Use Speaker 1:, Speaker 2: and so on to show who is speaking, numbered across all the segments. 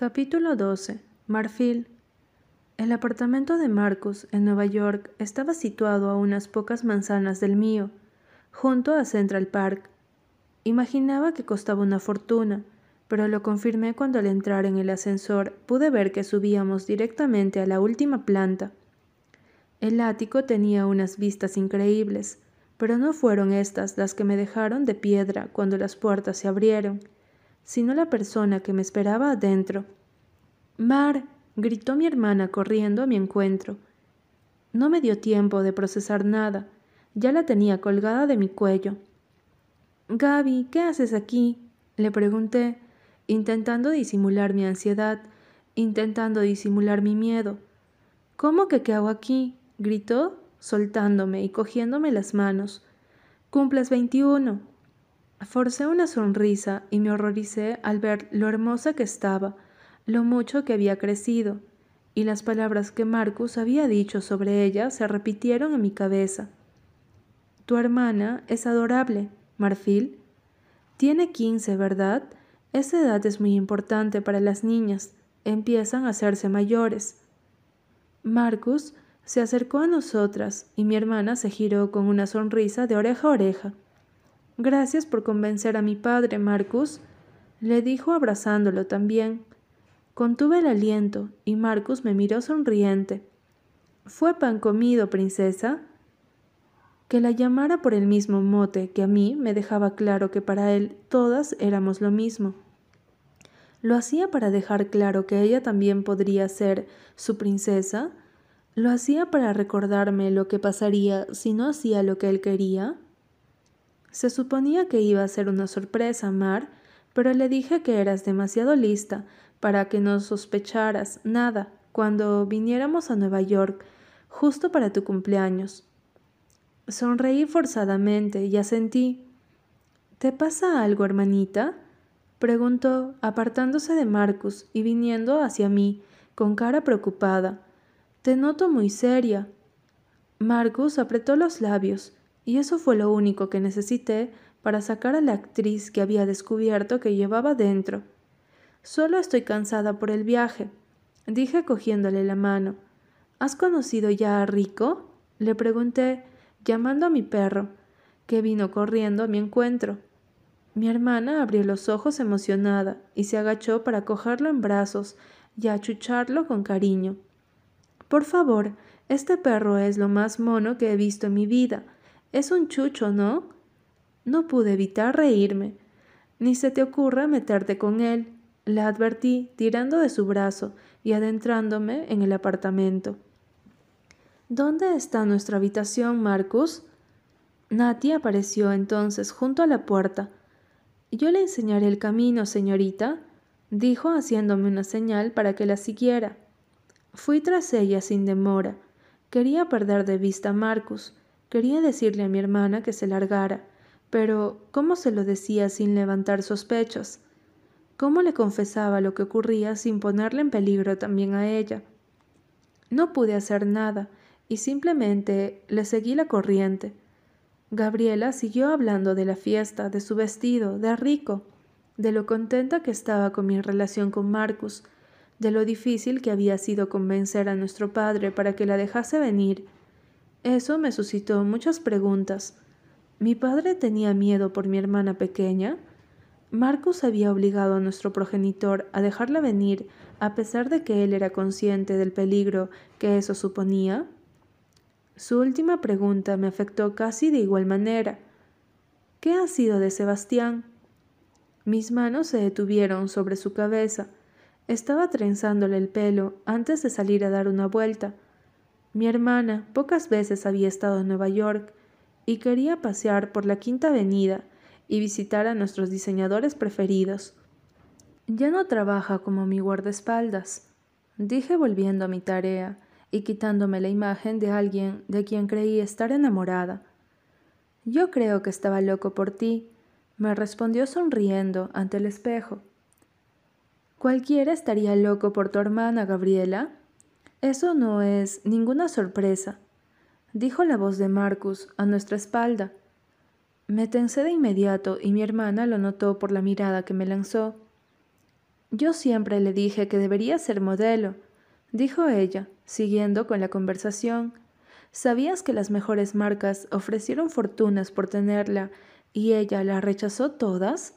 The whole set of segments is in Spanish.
Speaker 1: Capítulo 12. Marfil. El apartamento de Marcus en Nueva York estaba situado a unas pocas manzanas del mío, junto a Central Park. Imaginaba que costaba una fortuna, pero lo confirmé cuando al entrar en el ascensor pude ver que subíamos directamente a la última planta. El ático tenía unas vistas increíbles, pero no fueron estas las que me dejaron de piedra cuando las puertas se abrieron sino la persona que me esperaba adentro. Mar, gritó mi hermana corriendo a mi encuentro. No me dio tiempo de procesar nada, ya la tenía colgada de mi cuello. Gaby, ¿qué haces aquí? le pregunté, intentando disimular mi ansiedad, intentando disimular mi miedo. ¿Cómo que qué hago aquí? gritó, soltándome y cogiéndome las manos. Cumples veintiuno. Forcé una sonrisa y me horroricé al ver lo hermosa que estaba, lo mucho que había crecido, y las palabras que Marcus había dicho sobre ella se repitieron en mi cabeza. Tu hermana es adorable, Marfil. Tiene quince, ¿verdad? Esa edad es muy importante para las niñas. Empiezan a hacerse mayores. Marcus se acercó a nosotras y mi hermana se giró con una sonrisa de oreja a oreja. Gracias por convencer a mi padre, Marcus, le dijo abrazándolo también. Contuve el aliento y Marcus me miró sonriente. ¿Fue pan comido, princesa? Que la llamara por el mismo mote que a mí me dejaba claro que para él todas éramos lo mismo. ¿Lo hacía para dejar claro que ella también podría ser su princesa? ¿Lo hacía para recordarme lo que pasaría si no hacía lo que él quería? Se suponía que iba a ser una sorpresa, Mar, pero le dije que eras demasiado lista para que no sospecharas nada cuando viniéramos a Nueva York, justo para tu cumpleaños. Sonreí forzadamente y asentí. ¿Te pasa algo, hermanita? preguntó, apartándose de Marcus y viniendo hacia mí, con cara preocupada. Te noto muy seria. Marcus apretó los labios y eso fue lo único que necesité para sacar a la actriz que había descubierto que llevaba dentro. Solo estoy cansada por el viaje, dije cogiéndole la mano. ¿Has conocido ya a Rico? le pregunté, llamando a mi perro, que vino corriendo a mi encuentro. Mi hermana abrió los ojos emocionada y se agachó para cogerlo en brazos y achucharlo con cariño. Por favor, este perro es lo más mono que he visto en mi vida, es un chucho, ¿no? No pude evitar reírme. Ni se te ocurra meterte con él, le advertí, tirando de su brazo y adentrándome en el apartamento. ¿Dónde está nuestra habitación, Marcus? Nati apareció entonces junto a la puerta. Yo le enseñaré el camino, señorita, dijo haciéndome una señal para que la siguiera. Fui tras ella sin demora. Quería perder de vista a Marcus, Quería decirle a mi hermana que se largara, pero ¿cómo se lo decía sin levantar sospechas? ¿Cómo le confesaba lo que ocurría sin ponerle en peligro también a ella? No pude hacer nada y simplemente le seguí la corriente. Gabriela siguió hablando de la fiesta, de su vestido, de Rico, de lo contenta que estaba con mi relación con Marcus, de lo difícil que había sido convencer a nuestro padre para que la dejase venir eso me suscitó muchas preguntas. ¿Mi padre tenía miedo por mi hermana pequeña? ¿Marcus había obligado a nuestro progenitor a dejarla venir a pesar de que él era consciente del peligro que eso suponía? Su última pregunta me afectó casi de igual manera. ¿Qué ha sido de Sebastián? Mis manos se detuvieron sobre su cabeza. Estaba trenzándole el pelo antes de salir a dar una vuelta. Mi hermana pocas veces había estado en Nueva York y quería pasear por la Quinta Avenida y visitar a nuestros diseñadores preferidos. Ya no trabaja como mi guardaespaldas, dije volviendo a mi tarea y quitándome la imagen de alguien de quien creí estar enamorada. Yo creo que estaba loco por ti, me respondió sonriendo ante el espejo. Cualquiera estaría loco por tu hermana, Gabriela, eso no es ninguna sorpresa, dijo la voz de Marcus a nuestra espalda. Me tensé de inmediato y mi hermana lo notó por la mirada que me lanzó. Yo siempre le dije que debería ser modelo, dijo ella, siguiendo con la conversación. ¿Sabías que las mejores marcas ofrecieron fortunas por tenerla y ella la rechazó todas?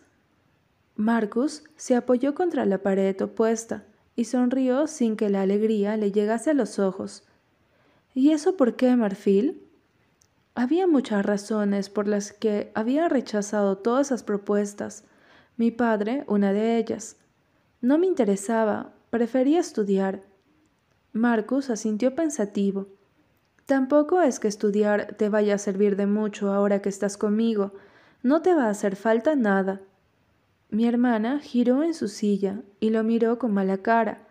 Speaker 1: Marcus se apoyó contra la pared opuesta y sonrió sin que la alegría le llegase a los ojos. ¿Y eso por qué, Marfil? Había muchas razones por las que había rechazado todas esas propuestas. Mi padre, una de ellas. No me interesaba, prefería estudiar. Marcus asintió pensativo. Tampoco es que estudiar te vaya a servir de mucho ahora que estás conmigo. No te va a hacer falta nada. Mi hermana giró en su silla y lo miró con mala cara.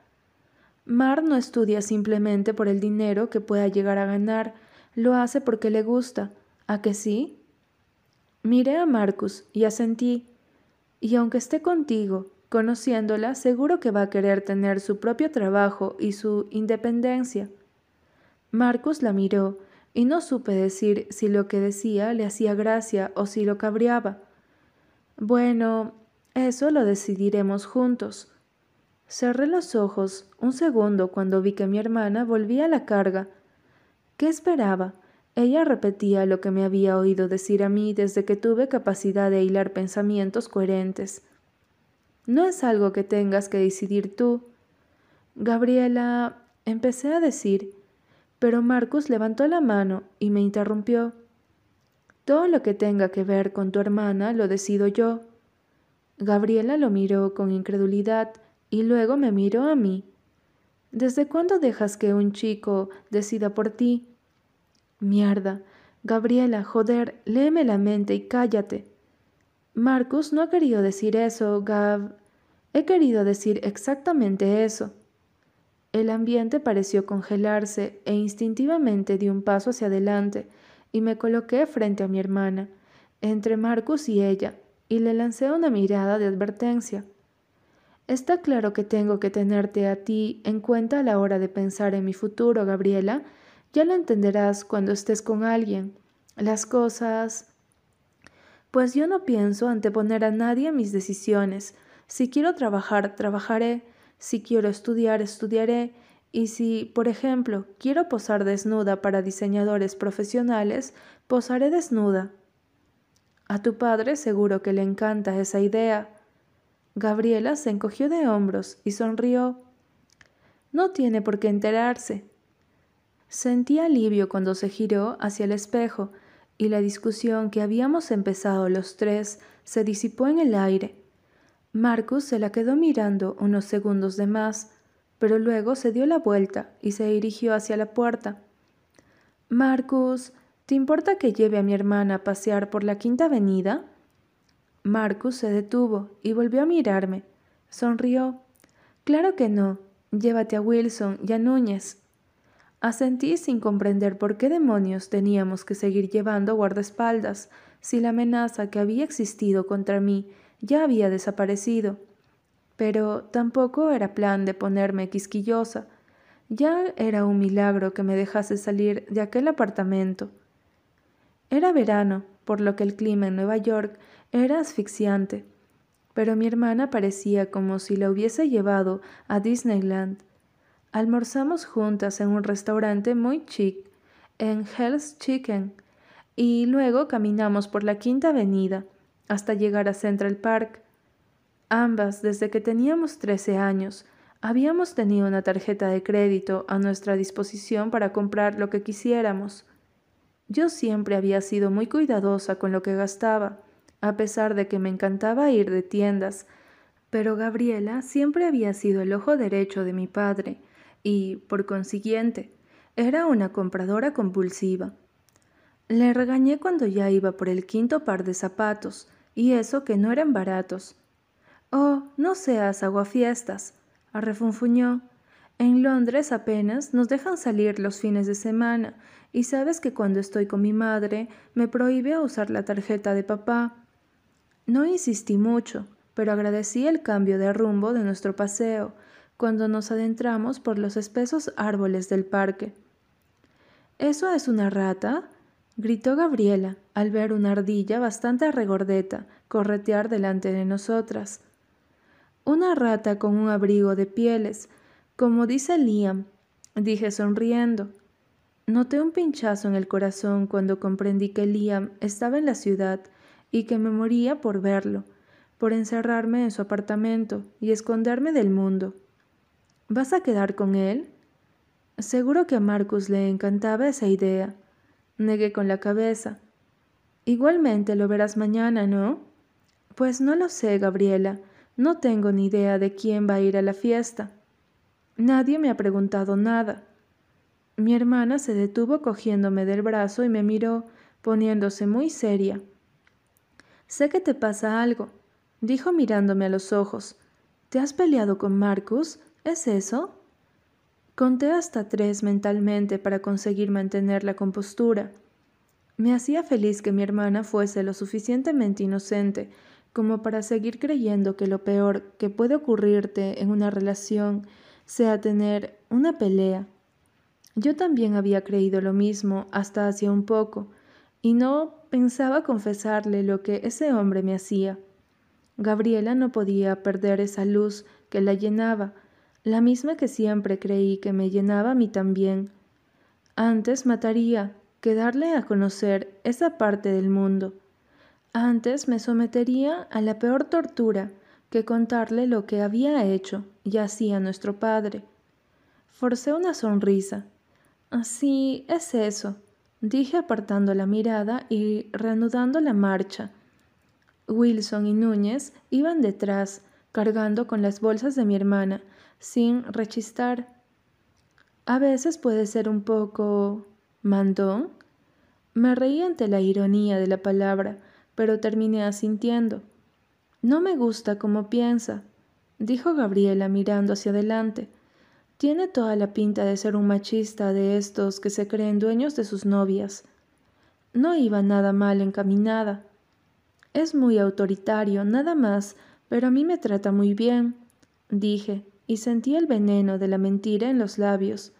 Speaker 1: Mar no estudia simplemente por el dinero que pueda llegar a ganar, lo hace porque le gusta. ¿A que sí? Miré a Marcus y asentí. Y aunque esté contigo, conociéndola, seguro que va a querer tener su propio trabajo y su independencia. Marcus la miró y no supe decir si lo que decía le hacía gracia o si lo cabreaba. Bueno, eso lo decidiremos juntos. Cerré los ojos un segundo cuando vi que mi hermana volvía a la carga ¿Qué esperaba? Ella repetía lo que me había oído decir a mí desde que tuve capacidad de hilar pensamientos coherentes. No es algo que tengas que decidir tú. Gabriela, empecé a decir, pero Marcus levantó la mano y me interrumpió. Todo lo que tenga que ver con tu hermana lo decido yo. Gabriela lo miró con incredulidad y luego me miró a mí. ¿Desde cuándo dejas que un chico decida por ti? Mierda. Gabriela, joder, léeme la mente y cállate. Marcus no ha querido decir eso, Gab. He querido decir exactamente eso. El ambiente pareció congelarse e instintivamente di un paso hacia adelante y me coloqué frente a mi hermana, entre Marcus y ella, y le lancé una mirada de advertencia. Está claro que tengo que tenerte a ti en cuenta a la hora de pensar en mi futuro, Gabriela, ya lo entenderás cuando estés con alguien. Las cosas... Pues yo no pienso anteponer a nadie mis decisiones. Si quiero trabajar, trabajaré. Si quiero estudiar, estudiaré. Y si, por ejemplo, quiero posar desnuda para diseñadores profesionales, posaré desnuda. A tu padre seguro que le encanta esa idea. Gabriela se encogió de hombros y sonrió. No tiene por qué enterarse. Sentí alivio cuando se giró hacia el espejo y la discusión que habíamos empezado los tres se disipó en el aire. Marcus se la quedó mirando unos segundos de más, pero luego se dio la vuelta y se dirigió hacia la puerta. Marcus, ¿te importa que lleve a mi hermana a pasear por la quinta avenida? Marcus se detuvo y volvió a mirarme. Sonrió. Claro que no. Llévate a Wilson y a Núñez. Asentí sin comprender por qué demonios teníamos que seguir llevando guardaespaldas si la amenaza que había existido contra mí ya había desaparecido. Pero tampoco era plan de ponerme quisquillosa. Ya era un milagro que me dejase salir de aquel apartamento. Era verano, por lo que el clima en Nueva York era asfixiante, pero mi hermana parecía como si la hubiese llevado a Disneyland Almorzamos juntas en un restaurante muy chic, en Hell's Chicken, y luego caminamos por la Quinta Avenida hasta llegar a Central Park. Ambas, desde que teníamos 13 años, habíamos tenido una tarjeta de crédito a nuestra disposición para comprar lo que quisiéramos. Yo siempre había sido muy cuidadosa con lo que gastaba, a pesar de que me encantaba ir de tiendas, pero Gabriela siempre había sido el ojo derecho de mi padre, y, por consiguiente, era una compradora compulsiva. Le regañé cuando ya iba por el quinto par de zapatos, y eso que no eran baratos. Oh, no seas aguafiestas, refunfuñó. En Londres apenas nos dejan salir los fines de semana, y sabes que cuando estoy con mi madre me prohíbe usar la tarjeta de papá. No insistí mucho, pero agradecí el cambio de rumbo de nuestro paseo, cuando nos adentramos por los espesos árboles del parque. ¿Eso es una rata? gritó Gabriela al ver una ardilla bastante regordeta corretear delante de nosotras. Una rata con un abrigo de pieles, como dice Liam, dije sonriendo. Noté un pinchazo en el corazón cuando comprendí que Liam estaba en la ciudad y que me moría por verlo, por encerrarme en su apartamento y esconderme del mundo. ¿Vas a quedar con él? Seguro que a Marcus le encantaba esa idea. Negué con la cabeza. Igualmente lo verás mañana, ¿no? Pues no lo sé, Gabriela. No tengo ni idea de quién va a ir a la fiesta. Nadie me ha preguntado nada. Mi hermana se detuvo cogiéndome del brazo y me miró, poniéndose muy seria. Sé que te pasa algo, dijo mirándome a los ojos. ¿Te has peleado con Marcus? ¿Es eso? Conté hasta tres mentalmente para conseguir mantener la compostura. Me hacía feliz que mi hermana fuese lo suficientemente inocente como para seguir creyendo que lo peor que puede ocurrirte en una relación sea tener una pelea. Yo también había creído lo mismo hasta hacía un poco, y no pensaba confesarle lo que ese hombre me hacía. Gabriela no podía perder esa luz que la llenaba, la misma que siempre creí que me llenaba a mí también. Antes mataría que darle a conocer esa parte del mundo. Antes me sometería a la peor tortura que contarle lo que había hecho y hacía nuestro padre. Forcé una sonrisa. Así es eso, dije apartando la mirada y reanudando la marcha. Wilson y Núñez iban detrás, cargando con las bolsas de mi hermana, sin rechistar. A veces puede ser un poco mandón. Me reí ante la ironía de la palabra, pero terminé asintiendo. No me gusta cómo piensa, dijo Gabriela mirando hacia adelante. Tiene toda la pinta de ser un machista de estos que se creen dueños de sus novias. No iba nada mal encaminada. Es muy autoritario, nada más, pero a mí me trata muy bien, dije, y sentí el veneno de la mentira en los labios.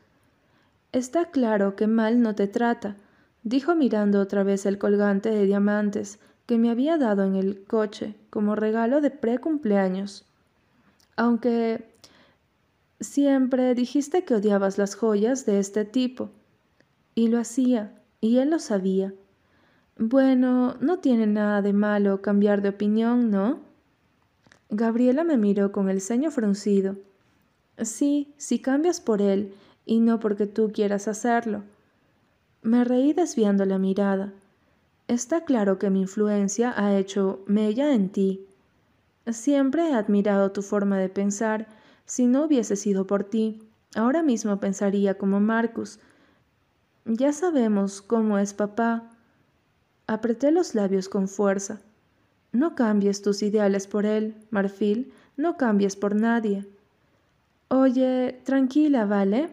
Speaker 1: Está claro que mal no te trata, dijo mirando otra vez el colgante de diamantes que me había dado en el coche como regalo de pre-cumpleaños. Aunque siempre dijiste que odiabas las joyas de este tipo. Y lo hacía, y él lo sabía. Bueno, no tiene nada de malo cambiar de opinión, ¿no? Gabriela me miró con el ceño fruncido. Sí, si cambias por él, y no porque tú quieras hacerlo. Me reí desviando la mirada. Está claro que mi influencia ha hecho mella en ti. Siempre he admirado tu forma de pensar. Si no hubiese sido por ti, ahora mismo pensaría como Marcus. Ya sabemos cómo es papá. Apreté los labios con fuerza. No cambies tus ideales por él, Marfil, no cambies por nadie. Oye, tranquila, ¿vale?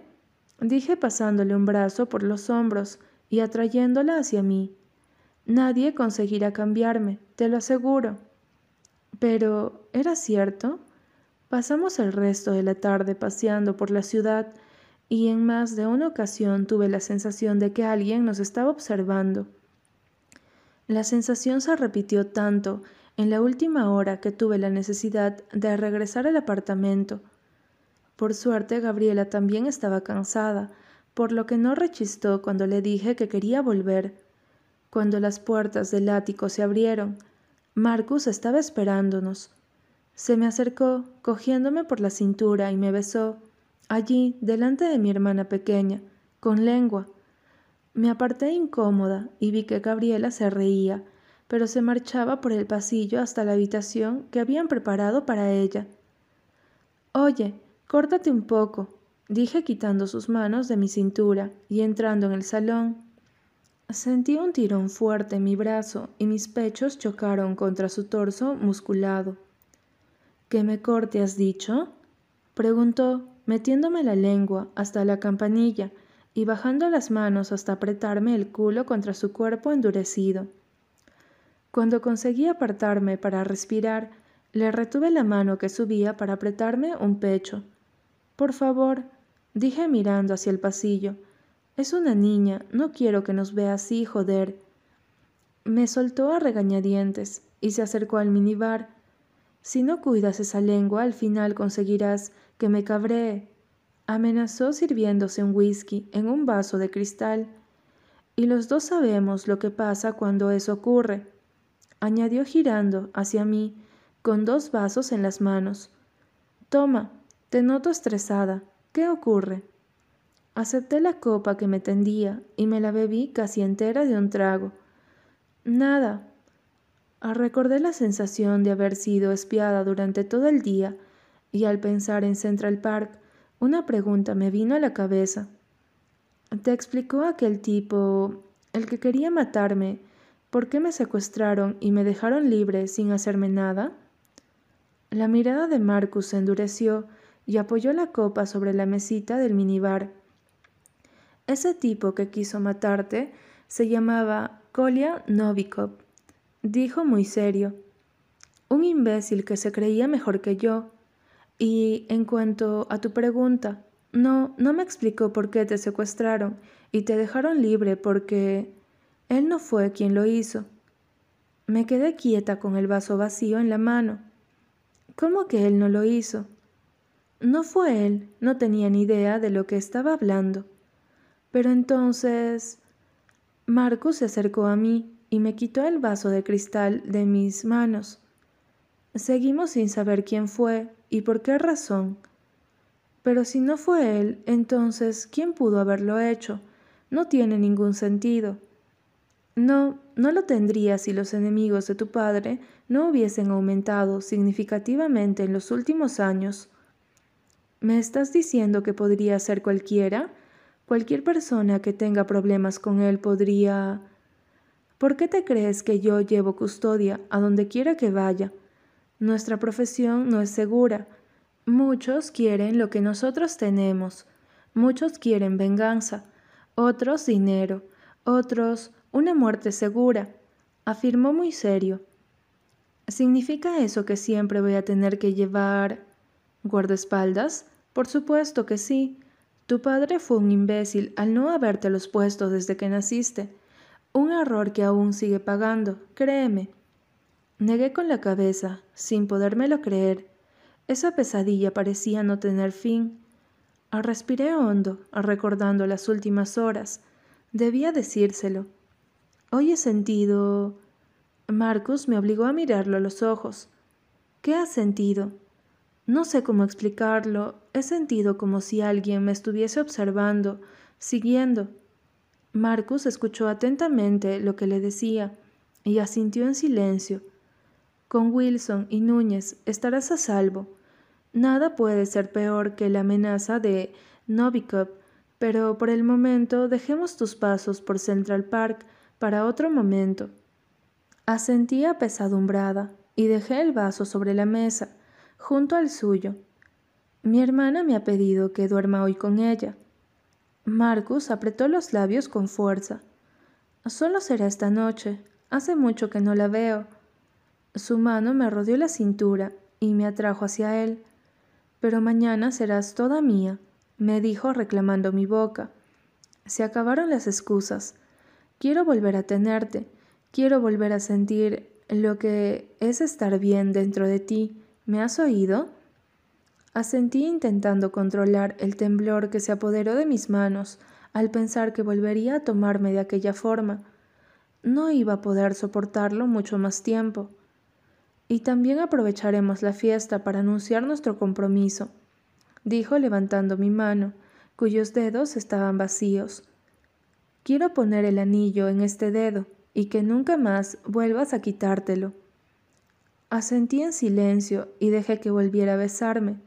Speaker 1: dije pasándole un brazo por los hombros y atrayéndola hacia mí. Nadie conseguirá cambiarme, te lo aseguro. Pero, ¿era cierto? Pasamos el resto de la tarde paseando por la ciudad y en más de una ocasión tuve la sensación de que alguien nos estaba observando. La sensación se repitió tanto en la última hora que tuve la necesidad de regresar al apartamento. Por suerte, Gabriela también estaba cansada, por lo que no rechistó cuando le dije que quería volver. Cuando las puertas del ático se abrieron, Marcus estaba esperándonos. Se me acercó, cogiéndome por la cintura y me besó, allí, delante de mi hermana pequeña, con lengua. Me aparté incómoda y vi que Gabriela se reía, pero se marchaba por el pasillo hasta la habitación que habían preparado para ella. Oye, córtate un poco, dije quitando sus manos de mi cintura y entrando en el salón. Sentí un tirón fuerte en mi brazo y mis pechos chocaron contra su torso musculado. ¿Qué me corte has dicho? preguntó, metiéndome la lengua hasta la campanilla y bajando las manos hasta apretarme el culo contra su cuerpo endurecido. Cuando conseguí apartarme para respirar, le retuve la mano que subía para apretarme un pecho. Por favor, dije mirando hacia el pasillo, es una niña, no quiero que nos vea así, joder. Me soltó a regañadientes y se acercó al minibar. Si no cuidas esa lengua, al final conseguirás que me cabree. Amenazó sirviéndose un whisky en un vaso de cristal. Y los dos sabemos lo que pasa cuando eso ocurre, añadió girando hacia mí con dos vasos en las manos. Toma, te noto estresada. ¿Qué ocurre? Acepté la copa que me tendía y me la bebí casi entera de un trago. Nada. Recordé la sensación de haber sido espiada durante todo el día y al pensar en Central Park, una pregunta me vino a la cabeza. ¿Te explicó aquel tipo, el que quería matarme, por qué me secuestraron y me dejaron libre sin hacerme nada? La mirada de Marcus se endureció y apoyó la copa sobre la mesita del minibar. Ese tipo que quiso matarte se llamaba Kolya Novikov, dijo muy serio. Un imbécil que se creía mejor que yo. Y en cuanto a tu pregunta, no, no me explicó por qué te secuestraron y te dejaron libre porque él no fue quien lo hizo. Me quedé quieta con el vaso vacío en la mano. ¿Cómo que él no lo hizo? No fue él, no tenía ni idea de lo que estaba hablando. Pero entonces... Marcos se acercó a mí y me quitó el vaso de cristal de mis manos. Seguimos sin saber quién fue y por qué razón. Pero si no fue él, entonces, ¿quién pudo haberlo hecho? No tiene ningún sentido. No, no lo tendría si los enemigos de tu padre no hubiesen aumentado significativamente en los últimos años. ¿Me estás diciendo que podría ser cualquiera? Cualquier persona que tenga problemas con él podría... ¿Por qué te crees que yo llevo custodia a donde quiera que vaya? Nuestra profesión no es segura Muchos quieren lo que nosotros tenemos, muchos quieren venganza, otros dinero, otros una muerte segura, afirmó muy serio. ¿Significa eso que siempre voy a tener que llevar guardaespaldas? Por supuesto que sí. Tu padre fue un imbécil al no los puesto desde que naciste. Un error que aún sigue pagando, créeme. Negué con la cabeza, sin podérmelo creer. Esa pesadilla parecía no tener fin. Respiré hondo, recordando las últimas horas. Debía decírselo. Hoy he sentido... Marcus me obligó a mirarlo a los ojos. ¿Qué has sentido? No sé cómo explicarlo. He sentido como si alguien me estuviese observando, siguiendo. Marcus escuchó atentamente lo que le decía y asintió en silencio. Con Wilson y Núñez estarás a salvo. Nada puede ser peor que la amenaza de Novikov, pero por el momento dejemos tus pasos por Central Park para otro momento. Asentí apesadumbrada y dejé el vaso sobre la mesa, junto al suyo. Mi hermana me ha pedido que duerma hoy con ella. Marcus apretó los labios con fuerza. Solo será esta noche. Hace mucho que no la veo. Su mano me rodeó la cintura y me atrajo hacia él. Pero mañana serás toda mía, me dijo reclamando mi boca. Se acabaron las excusas. Quiero volver a tenerte, quiero volver a sentir lo que es estar bien dentro de ti. ¿Me has oído? Asentí intentando controlar el temblor que se apoderó de mis manos al pensar que volvería a tomarme de aquella forma. No iba a poder soportarlo mucho más tiempo. Y también aprovecharemos la fiesta para anunciar nuestro compromiso, dijo levantando mi mano, cuyos dedos estaban vacíos. Quiero poner el anillo en este dedo y que nunca más vuelvas a quitártelo. Asentí en silencio y dejé que volviera a besarme.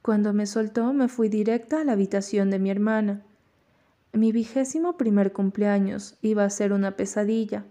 Speaker 1: Cuando me soltó me fui directa a la habitación de mi hermana. Mi vigésimo primer cumpleaños iba a ser una pesadilla.